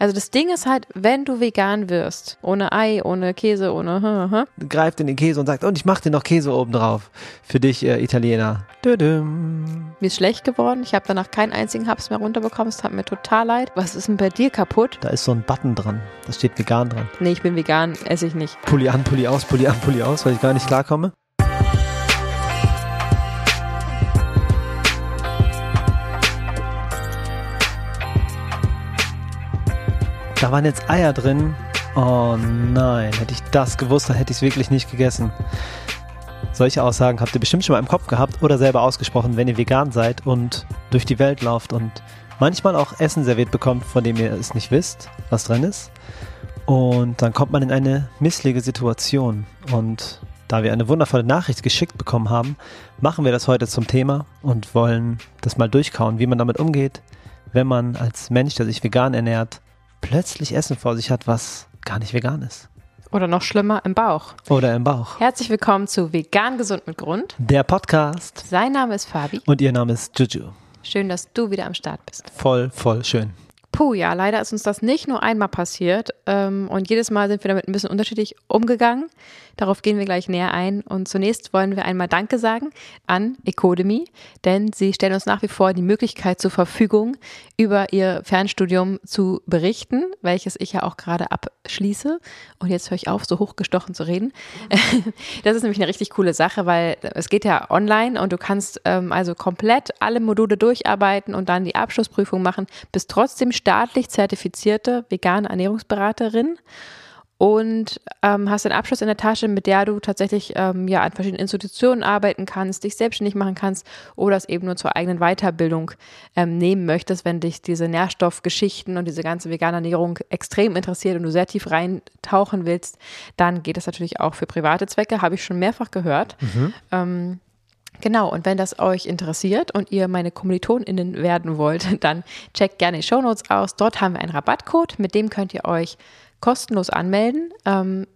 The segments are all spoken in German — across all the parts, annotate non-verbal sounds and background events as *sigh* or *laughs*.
Also das Ding ist halt, wenn du vegan wirst, ohne Ei, ohne Käse, ohne hm, hm, Greift in den Käse und sagt, und ich mach dir noch Käse oben drauf. Für dich, äh, Italiener. Düdüm. mir ist schlecht geworden. Ich habe danach keinen einzigen Haps mehr runterbekommen. Es tat mir total leid. Was ist denn bei dir kaputt? Da ist so ein Button dran. Da steht vegan dran. Nee, ich bin vegan, esse ich nicht. Pulli an, Pulli aus, Pulli an, Pulli aus, weil ich gar nicht klarkomme. Da waren jetzt Eier drin. Oh nein, hätte ich das gewusst, dann hätte ich es wirklich nicht gegessen. Solche Aussagen habt ihr bestimmt schon mal im Kopf gehabt oder selber ausgesprochen, wenn ihr vegan seid und durch die Welt lauft und manchmal auch Essen serviert bekommt, von dem ihr es nicht wisst, was drin ist. Und dann kommt man in eine missliche Situation. Und da wir eine wundervolle Nachricht geschickt bekommen haben, machen wir das heute zum Thema und wollen das mal durchkauen, wie man damit umgeht, wenn man als Mensch, der sich vegan ernährt, plötzlich Essen vor sich hat, was gar nicht vegan ist. Oder noch schlimmer, im Bauch. Oder im Bauch. Herzlich willkommen zu Vegan Gesund mit Grund. Der Podcast. Sein Name ist Fabi. Und ihr Name ist Juju. Schön, dass du wieder am Start bist. Voll, voll schön. Puh, ja, leider ist uns das nicht nur einmal passiert. Ähm, und jedes Mal sind wir damit ein bisschen unterschiedlich umgegangen. Darauf gehen wir gleich näher ein. Und zunächst wollen wir einmal Danke sagen an Ecodemy, denn sie stellen uns nach wie vor die Möglichkeit zur Verfügung, über ihr Fernstudium zu berichten, welches ich ja auch gerade abschließe. Und jetzt höre ich auf, so hochgestochen zu reden. *laughs* Das ist nämlich eine richtig coole Sache, weil es geht ja online und du kannst ähm, also komplett alle Module durcharbeiten und dann die Abschlussprüfung machen, bist trotzdem staatlich zertifizierte vegane Ernährungsberaterin und ähm, hast einen Abschluss in der Tasche, mit der du tatsächlich ähm, ja an verschiedenen Institutionen arbeiten kannst, dich selbstständig machen kannst oder es eben nur zur eigenen Weiterbildung ähm, nehmen möchtest, wenn dich diese Nährstoffgeschichten und diese ganze vegane Ernährung extrem interessiert und du sehr tief reintauchen willst, dann geht es natürlich auch für private Zwecke, habe ich schon mehrfach gehört. Ähm, Genau, und wenn das euch interessiert und ihr meine KommilitonInnen werden wollt, *laughs* dann checkt gerne die Shownotes aus. Dort haben wir einen Rabattcode, mit dem könnt ihr euch kostenlos anmelden ähm,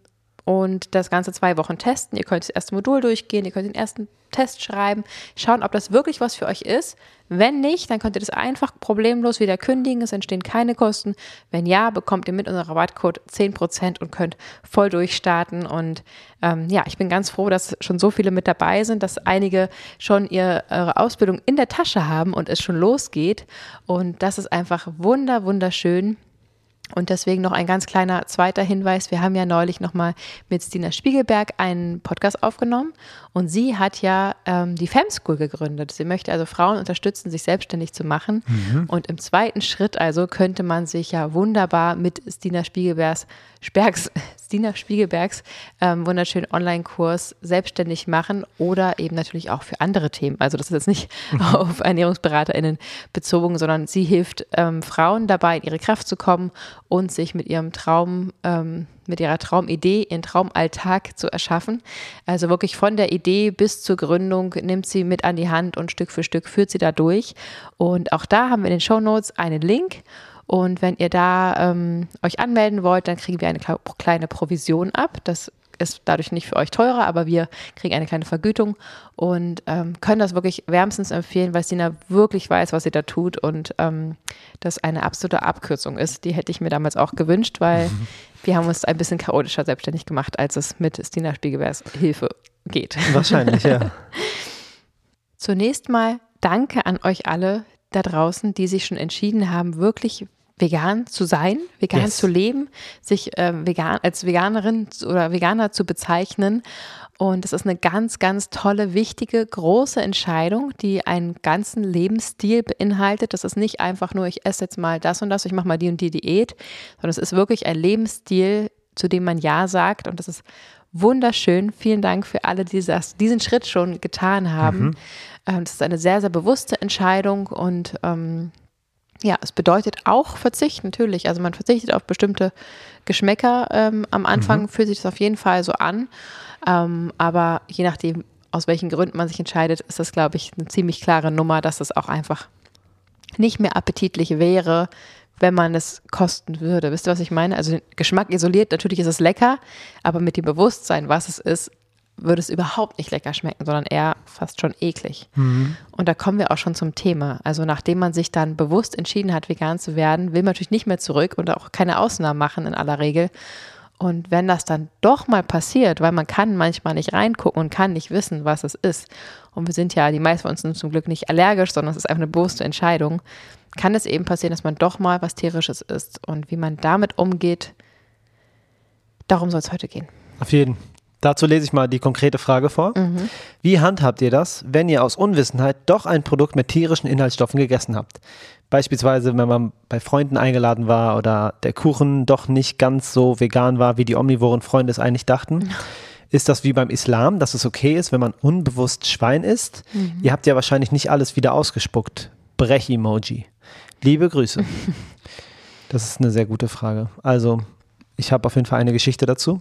und das Ganze zwei Wochen testen. Ihr könnt das erste Modul durchgehen, ihr könnt den ersten Test schreiben, schauen, ob das wirklich was für euch ist. Wenn nicht, dann könnt ihr das einfach problemlos wieder kündigen. Es entstehen keine Kosten. Wenn ja, bekommt ihr mit unserem Rabattcode 10% und könnt voll durchstarten. Und ähm, ja, ich bin ganz froh, dass schon so viele mit dabei sind, dass einige schon ihre, ihre Ausbildung in der Tasche haben und es schon losgeht. Und das ist einfach wunder, wunderschön. Und deswegen noch ein ganz kleiner zweiter Hinweis. Wir haben ja neulich nochmal mit Stina Spiegelberg einen Podcast aufgenommen und sie hat ja ähm, die Fem School gegründet. Sie möchte also Frauen unterstützen, sich selbstständig zu machen. Und im zweiten Schritt also könnte man sich ja wunderbar mit Stina Spiegelbergs, Spergs, *laughs* Stina Spiegelbergs ähm, wunderschönen Online-Kurs selbstständig machen oder eben natürlich auch für andere Themen. Also das ist jetzt nicht *laughs* auf ErnährungsberaterInnen bezogen, sondern sie hilft ähm, Frauen dabei, in ihre Kraft zu kommen und sich mit ihrem Traum, ähm, mit ihrer Traumidee, ihren Traumalltag zu erschaffen. Also wirklich von der Idee bis zur Gründung nimmt sie mit an die Hand und Stück für Stück führt sie da durch. Und auch da haben wir in den Show Notes einen Link. Und wenn ihr da ähm, euch anmelden wollt, dann kriegen wir eine kle- kleine Provision ab. Das ist dadurch nicht für euch teurer, aber wir kriegen eine kleine Vergütung und ähm, können das wirklich wärmstens empfehlen, weil Sina wirklich weiß, was sie da tut und ähm, das eine absolute Abkürzung ist. Die hätte ich mir damals auch gewünscht, weil *laughs* wir haben uns ein bisschen chaotischer selbstständig gemacht, als es mit Stina Spiegelbergs Hilfe geht. Wahrscheinlich, ja. *laughs* Zunächst mal danke an euch alle da draußen, die sich schon entschieden haben, wirklich vegan zu sein, vegan Yes. zu leben, sich ähm, vegan als Veganerin oder Veganer zu bezeichnen. Und das ist eine ganz, ganz tolle, wichtige, große Entscheidung, die einen ganzen Lebensstil beinhaltet. Das ist nicht einfach nur, ich esse jetzt mal das und das, ich mache mal die und die Diät, sondern es ist wirklich ein Lebensstil, zu dem man Ja sagt. Und das ist wunderschön. Vielen Dank für alle, die das, diesen Schritt schon getan haben. Ähm, Das ist eine sehr, sehr bewusste Entscheidung und ähm, ja, es bedeutet auch Verzicht, natürlich. Also man verzichtet auf bestimmte Geschmäcker. Ähm, am Anfang fühlt sich das auf jeden Fall so an. Ähm, aber je nachdem, aus welchen Gründen man sich entscheidet, ist das, glaube ich, eine ziemlich klare Nummer, dass es auch einfach nicht mehr appetitlich wäre, wenn man es kosten würde. Wisst ihr, was ich meine? Also den Geschmack isoliert, natürlich ist es lecker, aber mit dem Bewusstsein, was es ist, würde es überhaupt nicht lecker schmecken, sondern eher fast schon eklig. Mhm. Und da kommen wir auch schon zum Thema. Also nachdem man sich dann bewusst entschieden hat, vegan zu werden, will man natürlich nicht mehr zurück und auch keine Ausnahmen machen in aller Regel. Und wenn das dann doch mal passiert, weil man kann manchmal nicht reingucken und kann nicht wissen, was es ist. Und wir sind ja, die meisten von uns sind zum Glück nicht allergisch, sondern es ist einfach eine bewusste Entscheidung. Kann es eben passieren, dass man doch mal was Tierisches isst. Und wie man damit umgeht, darum soll es heute gehen. Auf jeden. Dazu lese ich mal die konkrete Frage vor. Wie handhabt ihr das, wenn ihr aus Unwissenheit doch ein Produkt mit tierischen Inhaltsstoffen gegessen habt? Beispielsweise, wenn man bei Freunden eingeladen war oder der Kuchen doch nicht ganz so vegan war, wie die omnivoren Freunde es eigentlich dachten. Ist das wie beim Islam, dass es okay ist, wenn man unbewusst Schwein isst? Ihr habt ja wahrscheinlich nicht alles wieder ausgespuckt. Brech-Emoji. Liebe Grüße. *laughs* Das ist eine sehr gute Frage. Also, ich habe auf jeden Fall eine Geschichte dazu.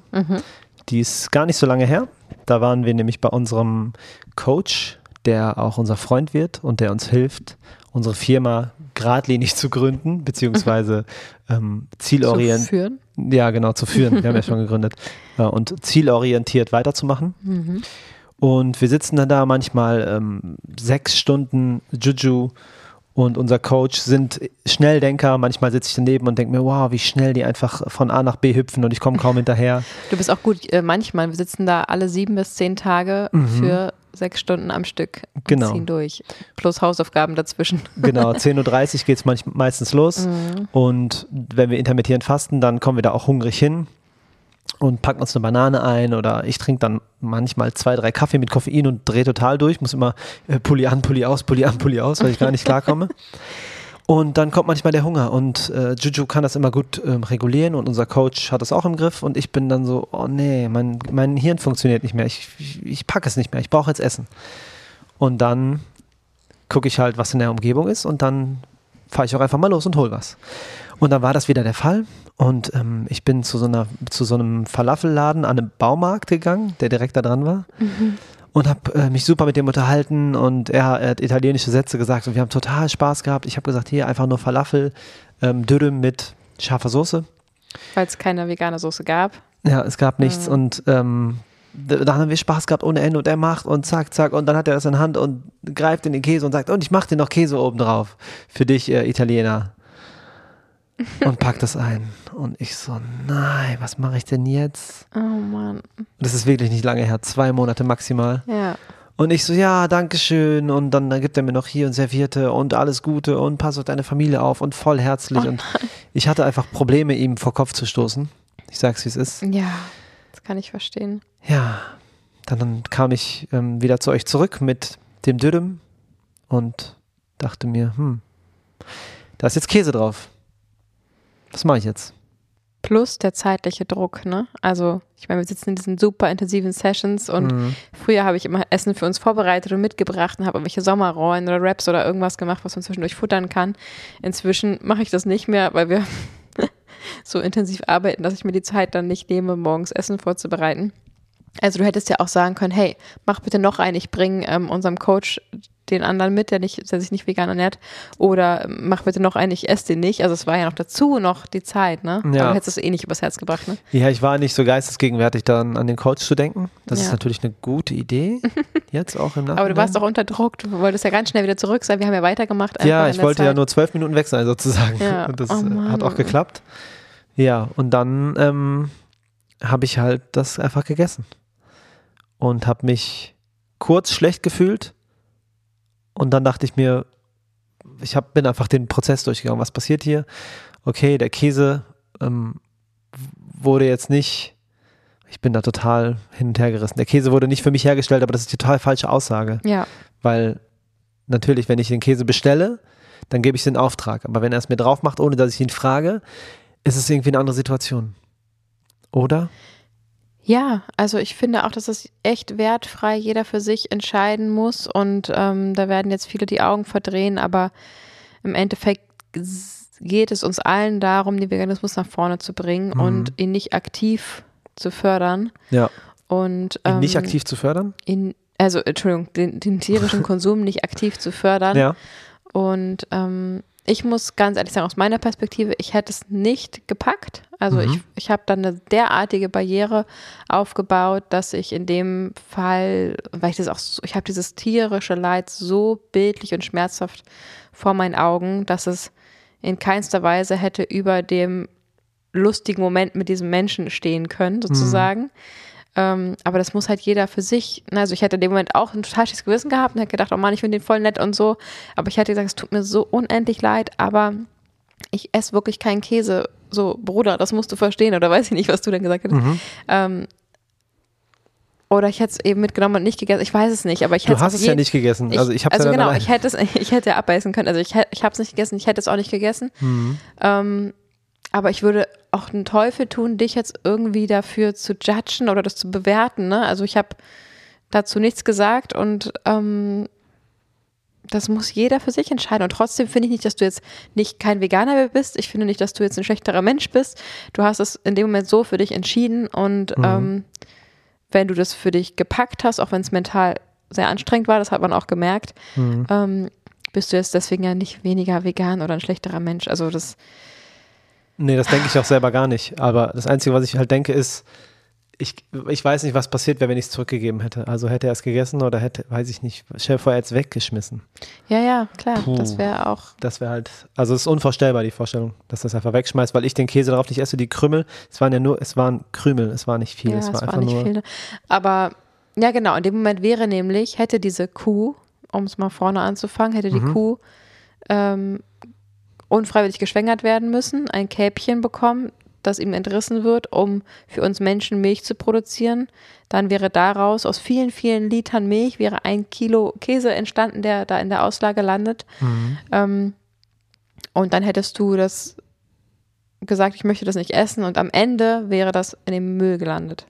Die ist gar nicht so lange her. Da waren wir nämlich bei unserem Coach, der auch unser Freund wird und der uns hilft, unsere Firma geradlinig zu gründen, beziehungsweise ähm, Zu zielorientiert. führen. Ja, genau, zu führen. Wir haben ja schon *laughs* gegründet. Ja, und zielorientiert weiterzumachen. Und wir sitzen dann da manchmal ähm, sechs Stunden Juju und unser Coach sind Schnelldenker. Manchmal sitze ich daneben und denke mir, wow, wie schnell die einfach von A nach B hüpfen und ich komme kaum hinterher. *laughs* Du bist auch gut, äh, manchmal, wir sitzen da alle sieben bis zehn Tage für sechs Stunden am Stück und Mhm. Genau. ziehen durch. Plus Hausaufgaben dazwischen. *laughs* Genau, 10.30 Uhr geht es meistens los. Und wenn wir intermittierend fasten, dann kommen wir da auch hungrig hin und packen uns eine Banane ein oder ich trinke dann manchmal zwei, drei Kaffee mit Koffein und drehe total durch. Muss immer äh, Pulli an, Pulli aus, Pulli an, Pulli aus, weil ich gar nicht klarkomme. Und dann kommt manchmal der Hunger und äh, Juju kann das immer gut ähm, regulieren und unser Coach hat das auch im Griff und ich bin dann so, oh nee, mein, mein Hirn funktioniert nicht mehr, ich, ich, ich packe es nicht mehr, ich brauche jetzt Essen. Und dann gucke ich halt, was in der Umgebung ist und dann fahre ich auch einfach mal los und hol was. Und dann war das wieder der Fall und ähm, ich bin zu so, einer, zu so einem Falafelladen an einem Baumarkt gegangen, der direkt da dran war und habe äh, mich super mit dem unterhalten und er, er hat italienische Sätze gesagt und wir haben total Spaß gehabt. Ich habe gesagt, hier einfach nur Falafel, ähm, Dürüm mit scharfer Soße. Weil es keine vegane Soße gab. Ja, es gab nichts und ähm, da haben wir Spaß gehabt ohne Ende und er macht und zack, zack und dann hat er das in Hand und greift in den Käse und sagt, und ich mach dir noch Käse oben drauf für dich, äh, Italiener. Und packt das ein. Und ich so, nein, was mache ich denn jetzt? Oh Mann. Das ist wirklich nicht lange her, zwei Monate maximal. Ja. Und ich so, ja, danke schön. Und dann, dann gibt er mir noch hier und Servierte und alles Gute und pass auf deine Familie auf und voll herzlich. und ich hatte einfach Probleme, ihm vor Kopf zu stoßen. Ich sag's, wie es ist. Ja, das kann ich verstehen. Ja, dann, dann kam ich ähm, wieder zu euch zurück mit dem Dürüm und dachte mir, hm, da ist jetzt Käse drauf. Was mache ich jetzt? Plus der zeitliche Druck, ne? Also, ich meine, wir sitzen in diesen super intensiven Sessions und früher habe ich immer Essen für uns vorbereitet und mitgebracht und habe irgendwelche Sommerrollen oder Wraps oder irgendwas gemacht, was man zwischendurch futtern kann. Inzwischen mache ich das nicht mehr, weil wir *laughs* so intensiv arbeiten, dass ich mir die Zeit dann nicht nehme, morgens Essen vorzubereiten. Also du hättest ja auch sagen können, hey, mach bitte noch einen, ich bringe ähm, unserem Coach den anderen mit, der, nicht, der sich nicht vegan ernährt. Oder ähm, mach bitte noch einen, ich esse den nicht. Also es war ja noch dazu noch die Zeit, ne? Ja. Aber du hättest es eh nicht übers Herz gebracht, ne? Ja, ich war nicht so geistesgegenwärtig, dann an den Coach zu denken. Das Ja. ist natürlich eine gute Idee. *laughs* Jetzt auch im Nachhinein. Aber du warst auch unter Druck, du wolltest ja ganz schnell wieder zurück sein. Wir haben ja weitergemacht. Ja, ich wollte ja Zeit. nur zwölf Minuten weg sein, sozusagen. Ja. Und *laughs* das Oh äh, hat auch geklappt. Ja, und dann ähm, habe ich halt das einfach gegessen. Und habe mich kurz schlecht gefühlt. Und dann dachte ich mir, ich hab, bin einfach den Prozess durchgegangen. Was passiert hier? Okay, der Käse ähm, wurde jetzt nicht, ich bin da total hin und her gerissen. Der Käse wurde nicht für mich hergestellt, aber das ist die total falsche Aussage. Ja, Weil natürlich, wenn ich den Käse bestelle, dann gebe ich den Auftrag. Aber wenn er es mir drauf macht, ohne dass ich ihn frage, ist es irgendwie eine andere Situation. Oder? Ja, also ich finde auch, dass es echt wertfrei jeder für sich entscheiden muss und ähm, da werden jetzt viele die Augen verdrehen, aber im Endeffekt geht es uns allen darum, den Veganismus nach vorne zu bringen Mhm. und ihn nicht aktiv zu fördern Ja. und Ihn ähm, nicht aktiv zu fördern? ihn, also Entschuldigung, den, den tierischen *laughs* Konsum nicht aktiv zu fördern, Ja. Und ähm, ich muss ganz ehrlich sagen, aus meiner Perspektive, ich hätte es nicht gepackt. Also mhm. ich, ich habe dann eine derartige Barriere aufgebaut, dass ich in dem Fall, weil ich das auch, so, ich habe dieses tierische Leid so bildlich und schmerzhaft vor meinen Augen, dass es in keinster Weise hätte über dem lustigen Moment mit diesem Menschen stehen können, sozusagen. Mhm. Ähm, aber das muss halt jeder für sich. Ne? Also ich hätte in dem Moment auch ein total schlechtes Gewissen gehabt und hätte gedacht, oh Mann, ich finde den voll nett und so. Aber ich hätte gesagt, es tut mir so unendlich leid, aber ich esse wirklich keinen Käse. So, Bruder, das musst du verstehen. Oder weiß ich nicht, was du denn gesagt hast. Mhm. Ähm, oder ich hätte es eben mitgenommen und nicht gegessen. Ich weiß es nicht, aber ich hätte Du hast es ja nicht gegessen. Ich, also ich habe Also genau, ich hätte es, *laughs* ich hätte abbeißen können. Also ich, ich habe es nicht gegessen, ich hätte es auch nicht gegessen. Mhm. Ähm, aber ich würde auch einen Teufel tun, dich jetzt irgendwie dafür zu judgen oder das zu bewerten. Ne? Also ich habe dazu nichts gesagt und ähm, das muss jeder für sich entscheiden. Und trotzdem finde ich nicht, dass du jetzt nicht kein Veganer mehr bist. Ich finde nicht, dass du jetzt ein schlechterer Mensch bist. Du hast es in dem Moment so für dich entschieden und mhm. ähm, wenn du das für dich gepackt hast, auch wenn es mental sehr anstrengend war, das hat man auch gemerkt, mhm. ähm, bist du jetzt deswegen ja nicht weniger vegan oder ein schlechterer Mensch. Also das Nee, das denke ich auch selber gar nicht. Aber das Einzige, was ich halt denke, ist, ich, ich weiß nicht, was passiert wäre, wenn ich es zurückgegeben hätte. Also hätte er es gegessen oder hätte, weiß ich nicht, er hätte es weggeschmissen. Ja, ja, klar. Puh, das wäre auch. Das wäre halt, also es ist unvorstellbar, die Vorstellung, dass das einfach wegschmeißt, weil ich den Käse darauf nicht esse, die Krümel. Es waren ja nur, es waren Krümel, es war nicht viel. Ja, es war, es war nicht nur, viel. Aber ja, genau, in dem Moment wäre nämlich, hätte diese Kuh, um es mal vorne anzufangen, hätte die mhm. Kuh ähm, unfreiwillig geschwängert werden müssen, ein Kälbchen bekommen, das ihm entrissen wird, um für uns Menschen Milch zu produzieren. Dann wäre daraus aus vielen, vielen Litern Milch wäre ein Kilo Käse entstanden, der da in der Auslage landet. Mhm. Ähm, und dann hättest du das gesagt, ich möchte das nicht essen und am Ende wäre das in dem Müll gelandet.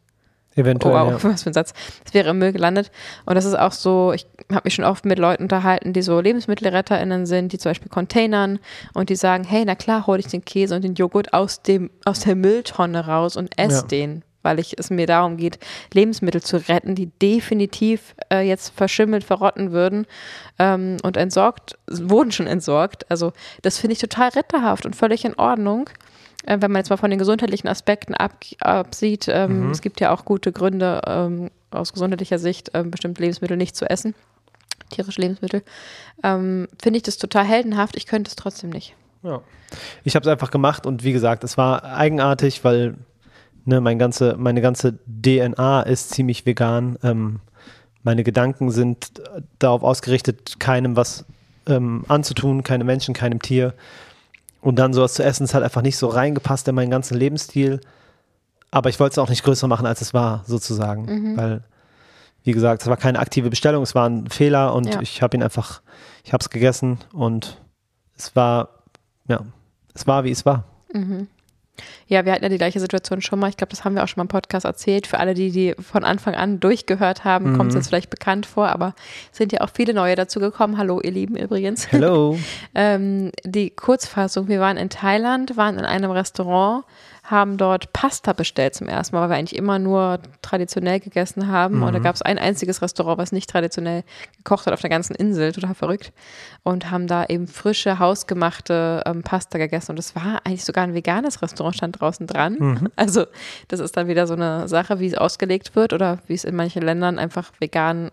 Eventuell. Oh, wow, ja. *laughs* was für ein Satz. Es wäre im Müll gelandet. Und das ist auch so, ich habe mich schon oft mit Leuten unterhalten, die so LebensmittelretterInnen sind, die zum Beispiel Containern und die sagen, hey, na klar, hole ich den Käse und den Joghurt aus dem, aus der Mülltonne raus und esse ja. den. Weil ich, es mir darum geht, Lebensmittel zu retten, die definitiv äh, jetzt verschimmelt, verrotten würden ähm, und entsorgt, wurden schon entsorgt. Also das finde ich total retterhaft und völlig in Ordnung. Äh, wenn man jetzt mal von den gesundheitlichen Aspekten ab, absieht, ähm, mhm. es gibt ja auch gute Gründe ähm, aus gesundheitlicher Sicht, ähm, bestimmte Lebensmittel nicht zu essen, tierische Lebensmittel, ähm, finde ich das total heldenhaft. Ich könnte es trotzdem nicht. Ja. Ich habe es einfach gemacht und wie gesagt, es war eigenartig, weil ne, mein ganze, meine ganze DNA ist ziemlich vegan. Ähm, meine Gedanken sind darauf ausgerichtet, keinem was ähm, anzutun, keinem Menschen, keinem Tier. Und dann sowas zu essen, ist halt einfach nicht so reingepasst in meinen ganzen Lebensstil. Aber ich wollte es auch nicht größer machen, als es war, sozusagen. Mhm. Weil, wie gesagt, es war keine aktive Bestellung, es war ein Fehler und ja. ich habe ihn einfach, ich habe es gegessen und es war, ja, es war, wie es war. Mhm. Ja, wir hatten ja die gleiche Situation schon mal. Ich glaube, das haben wir auch schon mal im Podcast erzählt. Für alle, die die von Anfang an durchgehört haben, mhm. kommt es jetzt vielleicht bekannt vor, aber es sind ja auch viele neue dazu gekommen. Hallo, ihr Lieben übrigens. *laughs* Hallo. ähm, die Kurzfassung, wir waren in Thailand, waren in einem Restaurant haben dort Pasta bestellt zum ersten Mal, weil wir eigentlich immer nur traditionell gegessen haben. Mhm. Und da mhm. gab es ein einziges Restaurant, was nicht traditionell gekocht hat auf der ganzen Insel, total verrückt. Und haben da eben frische, hausgemachte ähm, Pasta gegessen. Und es war eigentlich sogar ein veganes Restaurant, stand draußen dran. Mhm. *laughs* Also das ist dann wieder so eine Sache, wie es ausgelegt wird oder wie es in manchen Ländern einfach vegan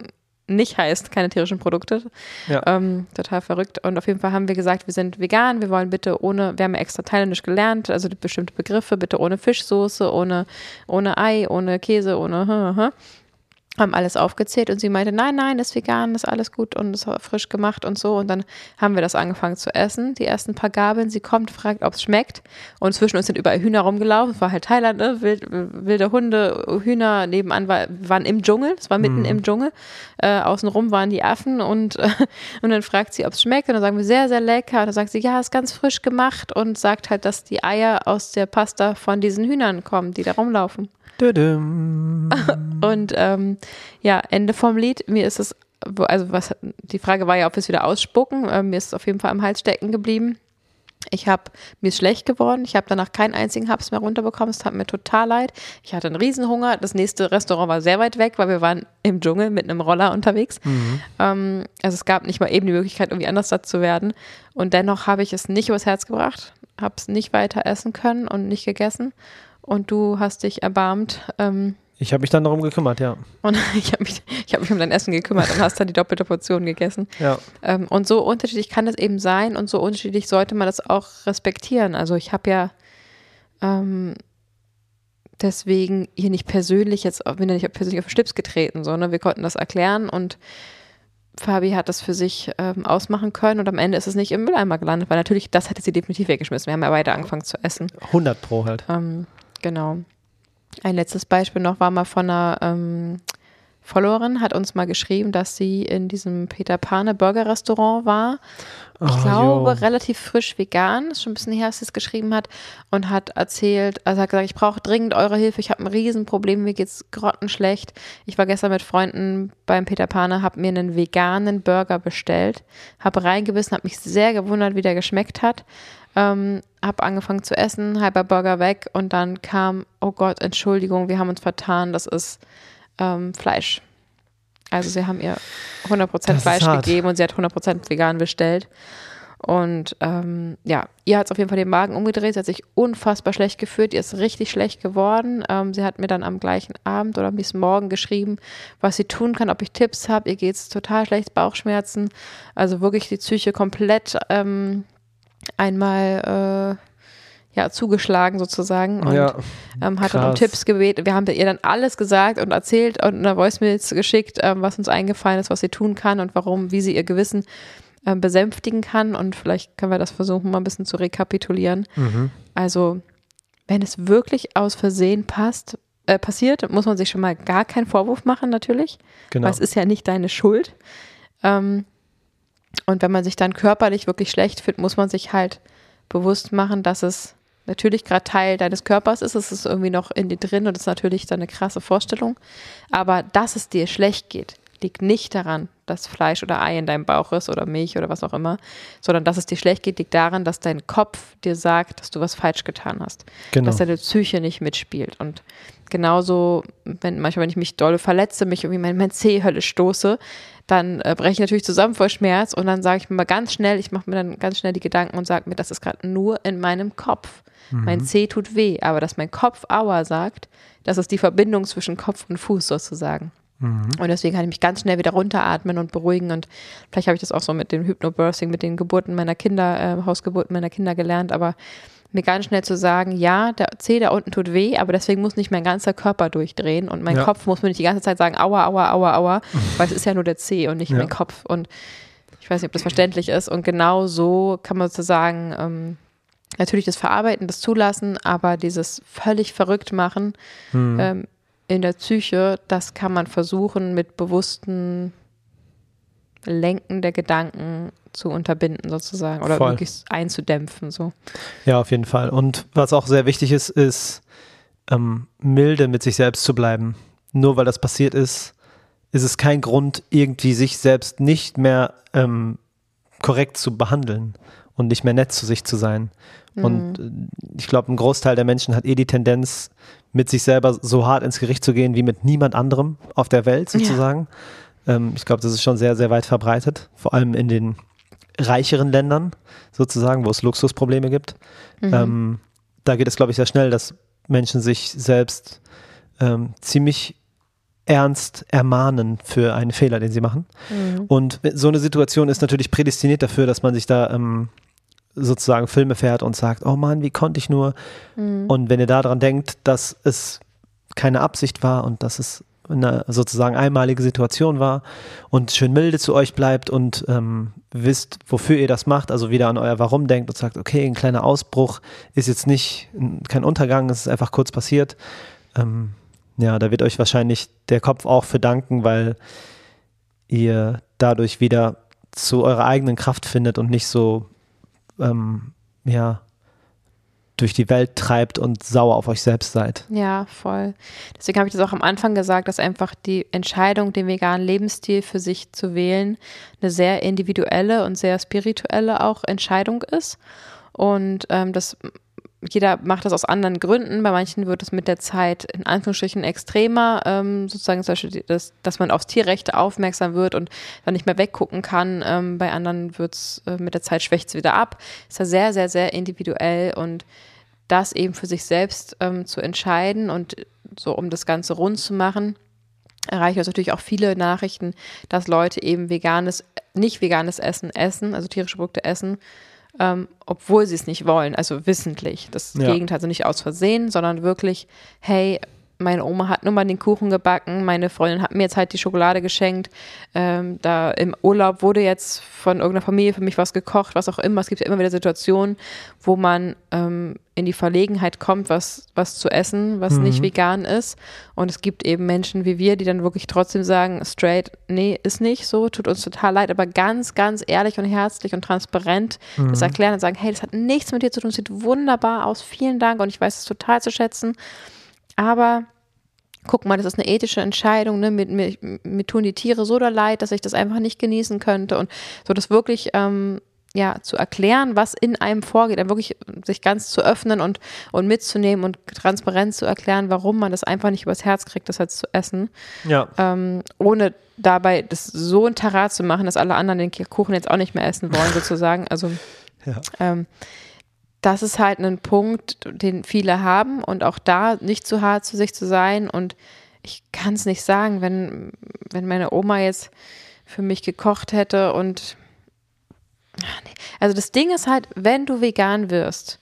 nicht heißt, keine tierischen Produkte. Ja. Ähm, total verrückt. Und auf jeden Fall haben wir gesagt, wir sind vegan, wir wollen bitte ohne, wir haben ja extra thailändisch gelernt, also bestimmte Begriffe, bitte ohne Fischsoße, ohne, ohne Ei, ohne Käse, ohne haben alles aufgezählt und sie meinte, nein, nein, ist vegan, ist alles gut und ist frisch gemacht und so. Und dann haben wir das angefangen zu essen, die ersten paar Gabeln. Sie kommt, fragt, ob es schmeckt. Und zwischen uns sind überall Hühner rumgelaufen. Es war halt Thailand, ne? Wild, wilde Hunde, Hühner nebenan war, waren im Dschungel. Es war mitten mhm. im Dschungel. Äh, außenrum waren die Affen und, äh, *laughs* und dann fragt sie, ob es schmeckt. Und dann sagen wir, sehr, sehr lecker. Und dann sagt sie, ja, ist ganz frisch gemacht und sagt halt, dass die Eier aus der Pasta von diesen Hühnern kommen, die da rumlaufen. *laughs* Und ähm, ja, Ende vom Lied. Mir ist es, also was, die Frage war ja, ob wir es wieder ausspucken. Ähm, mir ist es auf jeden Fall am Hals stecken geblieben. Ich habe mir schlecht geworden. Ich habe danach keinen einzigen Haps mehr runterbekommen. Es tat mir total leid. Ich hatte einen Riesenhunger. Das nächste Restaurant war sehr weit weg, weil wir waren im Dschungel mit einem Roller unterwegs. Mhm. Ähm, also es gab nicht mal eben die Möglichkeit, irgendwie anders satt zu werden. Und dennoch habe ich es nicht übers Herz gebracht, habe es nicht weiter essen können und nicht gegessen. Und du hast dich erbarmt. Ähm, Ich habe mich dann darum gekümmert, ja. und *laughs* ich habe mich, ich hab mich um dein Essen gekümmert und hast dann die doppelte Portion gegessen. Ja. Ähm, und so unterschiedlich kann es eben sein und so unterschiedlich sollte man das auch respektieren. Also ich habe ja ähm, deswegen hier nicht persönlich jetzt, bin ja nicht persönlich auf den Schlips getreten, sondern wir konnten das erklären und Fabi hat das für sich ähm, ausmachen können und am Ende ist es nicht im Mülleimer gelandet, weil natürlich, das hätte sie definitiv weggeschmissen. Wir haben ja weiter angefangen zu essen. 100 pro halt. Ähm, genau. Ein letztes Beispiel noch war mal von einer ähm, Followerin, hat uns mal geschrieben, dass sie in diesem Peter Pane Burger Restaurant war. Ich Oh, glaube, jo. relativ frisch vegan, ist schon ein bisschen her, dass sie es geschrieben hat und hat erzählt, also hat gesagt, ich brauche dringend eure Hilfe, ich habe ein Riesenproblem, mir geht's grottenschlecht. Ich war gestern mit Freunden beim Peter Pane, habe mir einen veganen Burger bestellt, habe reingebissen, habe mich sehr gewundert, wie der geschmeckt hat. Ähm, habe angefangen zu essen, halber Burger weg und dann kam, oh Gott, Entschuldigung, wir haben uns vertan, das ist ähm, Fleisch. Also sie haben ihr 100% Das Fleisch gegeben und sie hat 100% vegan bestellt. Und ähm, ja, ihr hat es auf jeden Fall den Magen umgedreht. Sie hat sich unfassbar schlecht gefühlt. Ihr ist richtig schlecht geworden. Ähm, sie hat mir dann am gleichen Abend oder am nächsten Morgen geschrieben, was sie tun kann, ob ich Tipps habe. Ihr geht es total schlecht, Bauchschmerzen. Also wirklich die Psyche komplett ähm, einmal äh, ja, zugeschlagen sozusagen. Und ja. ähm, hat dann um krass. Tipps gebeten. Wir haben ihr dann alles gesagt und erzählt und eine Voicemails geschickt, ähm, was uns eingefallen ist, was sie tun kann und warum, wie sie ihr Gewissen ähm, besänftigen kann. Und vielleicht können wir das versuchen, mal ein bisschen zu rekapitulieren. Mhm. Also, wenn es wirklich aus Versehen passt, äh, passiert, muss man sich schon mal gar keinen Vorwurf machen, natürlich. Genau. Weil es ist ja nicht deine Schuld. Ähm, und wenn man sich dann körperlich wirklich schlecht fühlt, muss man sich halt bewusst machen, dass es natürlich gerade Teil deines Körpers ist. Es ist irgendwie noch in dir drin und ist natürlich dann eine krasse Vorstellung. Aber dass es dir schlecht geht, liegt nicht daran, dass Fleisch oder Ei in deinem Bauch ist oder Milch oder was auch immer, sondern dass es dir schlecht geht, liegt daran, dass dein Kopf dir sagt, dass du was falsch getan hast Genau. dass deine Psyche nicht mitspielt. Und genauso, wenn manchmal, wenn ich mich dolle verletze, mich irgendwie mein, mein Zeh-Hölle stoße, dann äh, breche ich natürlich zusammen vor Schmerz und dann sage ich mir mal ganz schnell, ich mache mir dann ganz schnell die Gedanken und sage mir, das ist gerade nur in meinem Kopf. Mein Zeh tut weh, aber dass mein Kopf Aua sagt, das ist die Verbindung zwischen Kopf und Fuß sozusagen. Und deswegen kann ich mich ganz schnell wieder runteratmen und beruhigen. Und vielleicht habe ich das auch so mit dem Hypnobirthing, mit den Geburten meiner Kinder, äh, Hausgeburten meiner Kinder gelernt. Aber mir ganz schnell zu sagen, ja, der Zeh da unten tut weh, aber deswegen muss nicht mein ganzer Körper durchdrehen. Und mein Ja. Kopf muss mir nicht die ganze Zeit sagen, aua, aua, aua, aua, *laughs* weil es ist ja nur der Zeh und nicht Ja. mein Kopf. Und ich weiß nicht, ob das verständlich ist. Und genau so kann man sozusagen ähm, natürlich das Verarbeiten, das Zulassen, aber dieses völlig verrückt machen Mhm. ähm, in der Psyche, das kann man versuchen mit bewussten Lenken der Gedanken zu unterbinden sozusagen oder Voll. möglichst einzudämpfen. So. Ja, auf jeden Fall. Und was auch sehr wichtig ist, ist ähm, milde mit sich selbst zu bleiben. Nur weil das passiert ist, ist es kein Grund, irgendwie sich selbst nicht mehr ähm, korrekt zu behandeln und nicht mehr nett zu sich zu sein. Und äh, ich glaube, ein Großteil der Menschen hat eh die Tendenz, mit sich selber so hart ins Gericht zu gehen wie mit niemand anderem auf der Welt Ja. sozusagen. Ähm, ich glaube, das ist schon sehr, sehr weit verbreitet, vor allem in den reicheren Ländern sozusagen, wo es Luxusprobleme gibt. Ähm, da geht es, glaube ich, sehr schnell, dass Menschen sich selbst ähm, ziemlich ernst ermahnen für einen Fehler, den sie machen. Und so eine Situation ist natürlich prädestiniert dafür, dass man sich da ähm, sozusagen Filme fährt und sagt, oh Mann, wie konnte ich nur? Und wenn ihr daran denkt, dass es keine Absicht war und dass es eine sozusagen einmalige Situation war und schön milde zu euch bleibt und ähm, wisst, wofür ihr das macht, also wieder an euer Warum denkt und sagt, okay, ein kleiner Ausbruch ist jetzt nicht ein- kein Untergang, es ist einfach kurz passiert. Ähm, ja, da wird euch wahrscheinlich der Kopf auch für danken, weil ihr dadurch wieder zu eurer eigenen Kraft findet und nicht so ähm, ja durch die Welt treibt und sauer auf euch selbst seid. Ja, voll. Deswegen habe ich das auch am Anfang gesagt, dass einfach die Entscheidung, den veganen Lebensstil für sich zu wählen, eine sehr individuelle und sehr spirituelle auch Entscheidung ist. Und ähm, das jeder macht das aus anderen Gründen. Bei manchen wird es mit der Zeit in Anführungsstrichen extremer, ähm, sozusagen zum Beispiel, das, dass man aufs Tierrechte aufmerksam wird und dann nicht mehr weggucken kann. Ähm, bei anderen wird es äh, mit der Zeit schwächt es wieder ab. Ist ja sehr, sehr, sehr individuell und das eben für sich selbst ähm, zu entscheiden und so, um das Ganze rund zu machen, erreichen uns natürlich auch viele Nachrichten, dass Leute eben veganes, nicht veganes Essen essen, also tierische Produkte essen ähm, obwohl sie es nicht wollen, also wissentlich. Das ja. Gegenteil, also nicht aus Versehen, sondern wirklich, hey, meine Oma hat nur mal den Kuchen gebacken, meine Freundin hat mir jetzt halt die Schokolade geschenkt. Ähm, da im Urlaub wurde jetzt von irgendeiner Familie für mich was gekocht, was auch immer. Es gibt ja immer wieder Situationen, wo man ähm, in die Verlegenheit kommt, was, was zu essen, was mhm. nicht vegan ist. Und es gibt eben Menschen wie wir, die dann wirklich trotzdem sagen, straight, nee, ist nicht so, tut uns total leid, aber ganz, ganz ehrlich und herzlich und transparent mhm. das erklären und sagen, hey, das hat nichts mit dir zu tun, sieht wunderbar aus, vielen Dank und ich weiß es total zu schätzen. Aber guck mal, das ist eine ethische Entscheidung, ne? mir, mir, mir tun die Tiere so leid, dass ich das einfach nicht genießen könnte und so das wirklich ähm, ja, zu erklären, was in einem vorgeht, dann wirklich sich ganz zu öffnen und, und mitzunehmen und transparent zu erklären, warum man das einfach nicht übers Herz kriegt, das halt zu essen. Ja. Ähm, ohne dabei das so ein Tarat zu machen, dass alle anderen den Kuchen jetzt auch nicht mehr essen wollen, sozusagen. Also ja. ähm, das ist halt ein Punkt, den viele haben und auch da nicht zu hart zu sich zu sein. Und ich kann es nicht sagen, wenn, wenn meine Oma jetzt für mich gekocht hätte und also das Ding ist halt, wenn du vegan wirst,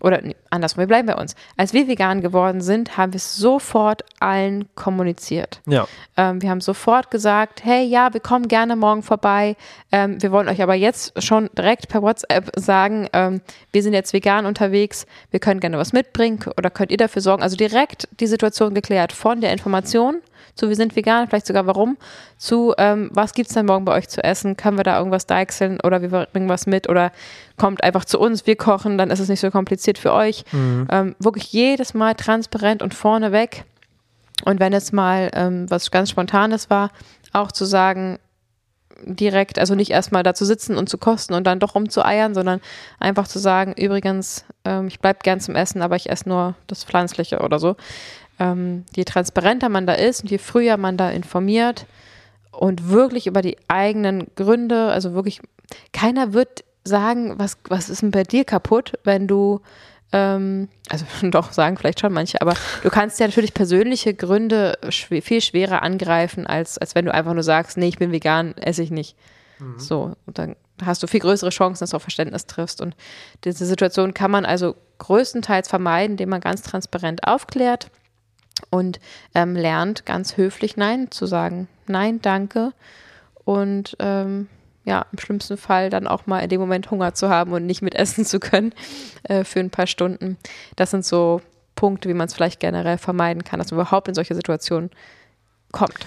oder nee, andersrum, wir bleiben bei uns. Als wir vegan geworden sind, haben wir es sofort allen kommuniziert. Ja. Ähm, wir haben sofort gesagt, hey, ja, wir kommen gerne morgen vorbei. Ähm, wir wollen euch aber jetzt schon direkt per WhatsApp sagen, ähm, wir sind jetzt vegan unterwegs, wir können gerne was mitbringen oder könnt ihr dafür sorgen. Also direkt die Situation geklärt von der Information zu wir sind vegan, vielleicht sogar warum, zu ähm, was gibt es denn morgen bei euch zu essen, können wir da irgendwas deichseln oder wir bringen was mit oder kommt einfach zu uns, wir kochen, dann ist es nicht so kompliziert für euch. Mhm. Ähm, wirklich jedes Mal transparent und vorneweg. Und wenn es mal ähm, was ganz Spontanes war, auch zu sagen, direkt, also nicht erstmal da zu sitzen und zu kosten und dann doch rumzueiern, sondern einfach zu sagen, übrigens, ähm, ich bleibe gern zum Essen, aber ich esse nur das Pflanzliche oder so ähm, je transparenter man da ist und je früher man da informiert und wirklich über die eigenen Gründe, also wirklich, keiner wird sagen, was, was ist denn bei dir kaputt, wenn du, ähm, also *laughs* doch sagen vielleicht schon manche, aber du kannst ja natürlich persönliche Gründe schw viel schwerer angreifen, als, als wenn du einfach nur sagst, nee, ich bin vegan, esse ich nicht. Mhm. So, und dann hast du viel größere Chancen, dass du auf Verständnis triffst. Und diese Situation kann man also größtenteils vermeiden, indem man ganz transparent aufklärt und ähm, lernt ganz höflich Nein zu sagen. Nein, danke. Und ähm, ja, im schlimmsten Fall dann auch mal in dem Moment Hunger zu haben und nicht mit essen zu können äh, für ein paar Stunden. Das sind so Punkte, wie man es vielleicht generell vermeiden kann, dass man überhaupt in solche Situationen kommt.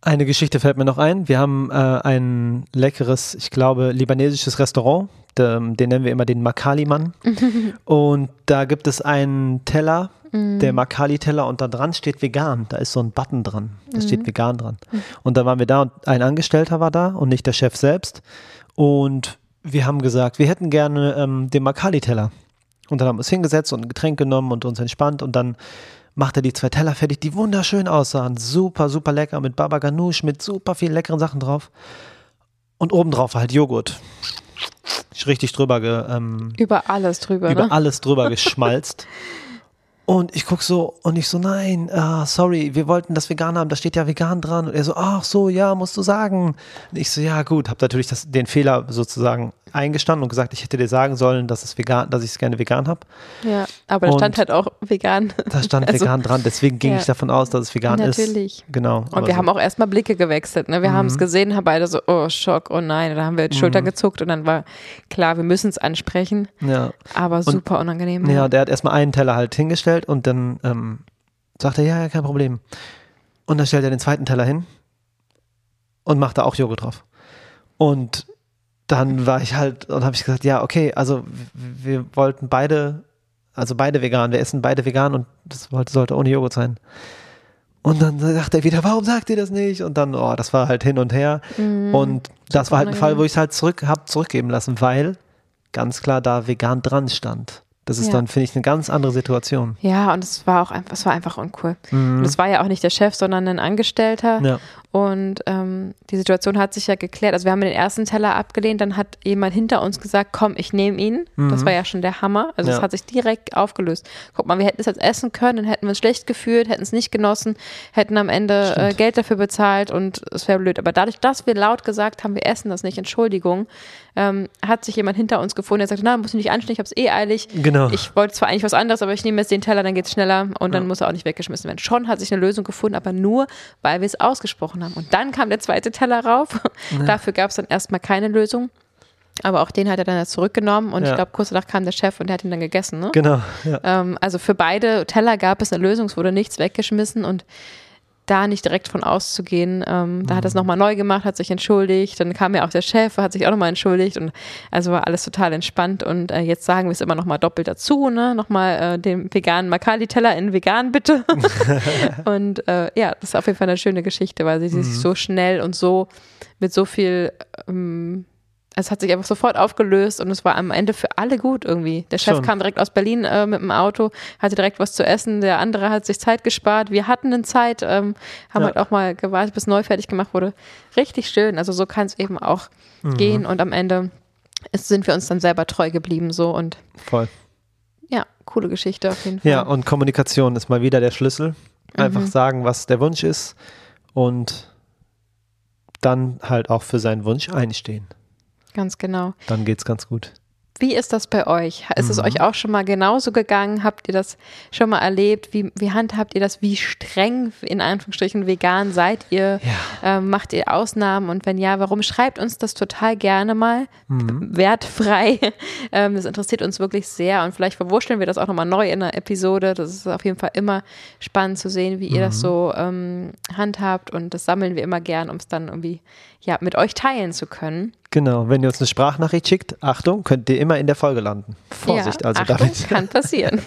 Eine Geschichte fällt mir noch ein. Wir haben äh, ein leckeres, ich glaube, libanesisches Restaurant. Den, den nennen wir immer den Makali-Mann. *laughs* und da gibt es einen Teller Mhm. Der Makali-Teller und da dran steht vegan. Da ist so ein Button dran. Da mhm. steht vegan dran. Mhm. Und dann waren wir da und ein Angestellter war da und nicht der Chef selbst. Und wir haben gesagt, wir hätten gerne ähm, den Makali-Teller. Und dann haben wir uns hingesetzt und ein Getränk genommen und uns entspannt und dann macht er die zwei Teller fertig, die wunderschön aussahen. Super, super lecker mit Baba Ganoush, mit super vielen leckeren Sachen drauf. Und obendrauf war halt Joghurt. Richtig drüber ge, ähm, Über alles drüber. Über ne? alles drüber *laughs* geschmalzt. Und ich guck so und ich so, nein, uh, sorry, wir wollten das vegan haben, da steht ja vegan dran. Und er so, ach so, ja, musst du sagen. Und ich so, ja gut, habe natürlich das, den Fehler sozusagen eingestanden und gesagt, ich hätte dir sagen sollen, dass es vegan, dass ich es gerne vegan habe. Ja, aber da stand halt auch vegan. Da stand *laughs* also, vegan dran, deswegen ging ja. ich davon aus, dass es vegan natürlich. ist. Natürlich. Genau. Und wir so. haben auch erstmal Blicke gewechselt. Ne? Wir mhm. haben es gesehen, haben beide so, oh Schock, oh nein. Da haben wir die mhm. Schultern gezuckt und dann war klar, wir müssen es ansprechen. Ja. Aber super und, unangenehm. Ja, der hat erstmal einen Teller halt hingestellt und dann ähm, sagt er, ja, ja, kein Problem. Und dann stellt er den zweiten Teller hin und macht da auch Joghurt drauf. Und dann war ich halt und habe ich gesagt, ja, okay, also wir wollten beide, also beide vegan, wir essen beide vegan und das sollte ohne Joghurt sein. Und dann sagt er wieder, warum sagt ihr das nicht? Und dann, oh, das war halt hin und her. Mhm. Und das war halt ein Fall, wo ich es halt zurück habe zurückgeben lassen, weil ganz klar da vegan dran stand. Das ist Ja. dann, finde ich, eine ganz andere Situation. Ja, und es war auch einfach, es war einfach uncool. Mhm. Und es war ja auch nicht der Chef, sondern ein Angestellter. Ja. Und ähm, die Situation hat sich ja geklärt. Also wir haben den ersten Teller abgelehnt, dann hat jemand hinter uns gesagt, komm, ich nehme ihn. Das Mhm. war ja schon der Hammer. Also es Ja. hat sich direkt aufgelöst. Guck mal, wir hätten es jetzt essen können, dann hätten wir uns schlecht gefühlt, hätten es nicht genossen, hätten am Ende äh. Geld dafür bezahlt und es wäre blöd. Aber dadurch, dass wir laut gesagt haben, wir essen das nicht, Entschuldigung, ähm, hat sich jemand hinter uns gefunden, der sagte, na, muss ich nicht anstehen, ich habe es eh eilig. Genau. Ich wollte zwar eigentlich was anderes, aber ich nehme jetzt den Teller, dann geht's schneller und dann Ja. muss er auch nicht weggeschmissen werden. Schon hat sich eine Lösung gefunden, aber nur, weil wir es ausgesprochen haben. Und dann kam der zweite Teller rauf. *laughs* Dafür gab es dann erstmal keine Lösung. Aber auch den hat er dann zurückgenommen und Ja. ich glaube, kurz danach kam der Chef und der hat ihn dann gegessen. Ne? Genau. Ja. Ähm, also für beide Teller gab es eine Lösung, es wurde nichts weggeschmissen und da nicht direkt von auszugehen, ähm, da hat er es nochmal neu gemacht, hat sich entschuldigt, dann kam ja auch der Chef, hat sich auch nochmal entschuldigt. Und also war alles total entspannt. Und äh, jetzt sagen wir es immer nochmal doppelt dazu, ne, nochmal äh, den veganen Makali-Teller in vegan bitte. *laughs* *laughs* Und äh, ja, das ist auf jeden Fall eine schöne Geschichte, weil sie sich so schnell und so mit so viel ähm, es hat sich einfach sofort aufgelöst und es war am Ende für alle gut irgendwie. Der Chef Schon. kam direkt aus Berlin äh, mit dem Auto, hatte direkt was zu essen, der andere hat sich Zeit gespart. Wir hatten eine Zeit, ähm, haben Ja. halt auch mal gewartet, bis neu fertig gemacht wurde. Richtig schön. Also so kann es eben auch Mhm. gehen und am Ende ist, sind wir uns dann selber treu geblieben so und Voll. ja, coole Geschichte auf jeden Fall. Ja, und Kommunikation ist mal wieder der Schlüssel. Einfach Mhm. sagen, was der Wunsch ist und dann halt auch für seinen Wunsch einstehen. Ganz genau. Dann geht's ganz gut. Wie ist das bei euch? Ist es Mhm. euch auch schon mal genauso gegangen? Habt ihr das schon mal erlebt? Wie, wie handhabt ihr das? Wie streng, in Anführungsstrichen, vegan seid ihr? Ähm, macht ihr Ausnahmen? Und wenn ja, warum? Schreibt uns das total gerne mal. Mhm. Wertfrei. *laughs* Ähm, das interessiert uns wirklich sehr. Und vielleicht verwurschteln wir das auch nochmal neu in einer Episode. Das ist auf jeden Fall immer spannend zu sehen, wie ihr das so ähm, handhabt. Und das sammeln wir immer gern, um es dann irgendwie ja, mit euch teilen zu können. Genau, wenn ihr uns eine Sprachnachricht schickt, Achtung, könnt ihr immer in der Folge landen. Vorsicht ja, also Achtung, damit. kann passieren.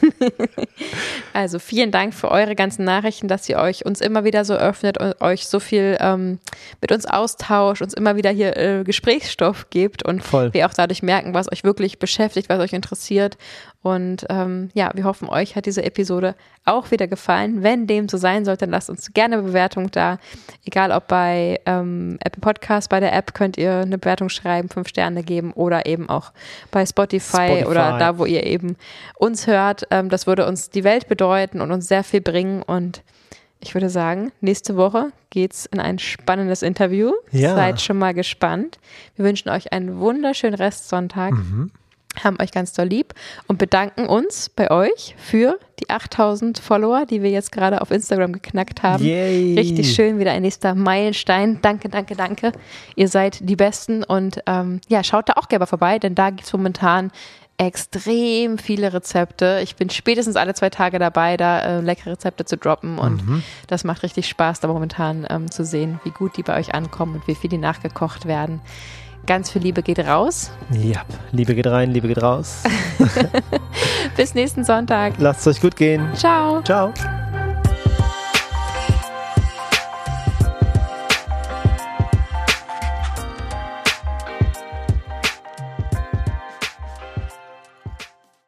*laughs* also vielen Dank für eure ganzen Nachrichten, dass ihr euch uns immer wieder so öffnet und euch so viel ähm, mit uns austauscht, uns immer wieder hier äh, Gesprächsstoff gibt und Voll. wir auch dadurch merken, was euch wirklich beschäftigt, was euch interessiert. Und ähm, ja, wir hoffen, euch hat diese Episode auch wieder gefallen. Wenn dem so sein sollte, dann lasst uns gerne eine Bewertung da. Egal ob bei ähm, Apple Podcast, bei der App könnt ihr eine Bewertung schreiben, fünf Sterne geben oder eben auch bei Spotify, Spotify. oder da, wo ihr eben uns hört. Ähm, das würde uns die Welt bedeuten und uns sehr viel bringen. Und ich würde sagen, nächste Woche geht's in ein spannendes Interview. Ja. Seid schon mal gespannt. Wir wünschen euch einen wunderschönen Restsonntag. Mhm. Haben euch ganz doll lieb und bedanken uns bei euch für die 8000 Follower, die wir jetzt gerade auf Instagram geknackt haben. Yay. Richtig schön, wieder ein nächster Meilenstein. Danke, danke, danke. Ihr seid die Besten und ähm, ja, schaut da auch gerne mal vorbei, denn da gibt es momentan extrem viele Rezepte. Ich bin spätestens alle zwei Tage dabei, da äh, leckere Rezepte zu droppen und Mhm. das macht richtig Spaß, da momentan ähm, zu sehen, wie gut die bei euch ankommen und wie viel die nachgekocht werden. Ganz viel Liebe geht raus. Ja, Liebe geht rein, Liebe geht raus. *laughs* Bis nächsten Sonntag. Lasst es euch gut gehen. Ciao. Ciao.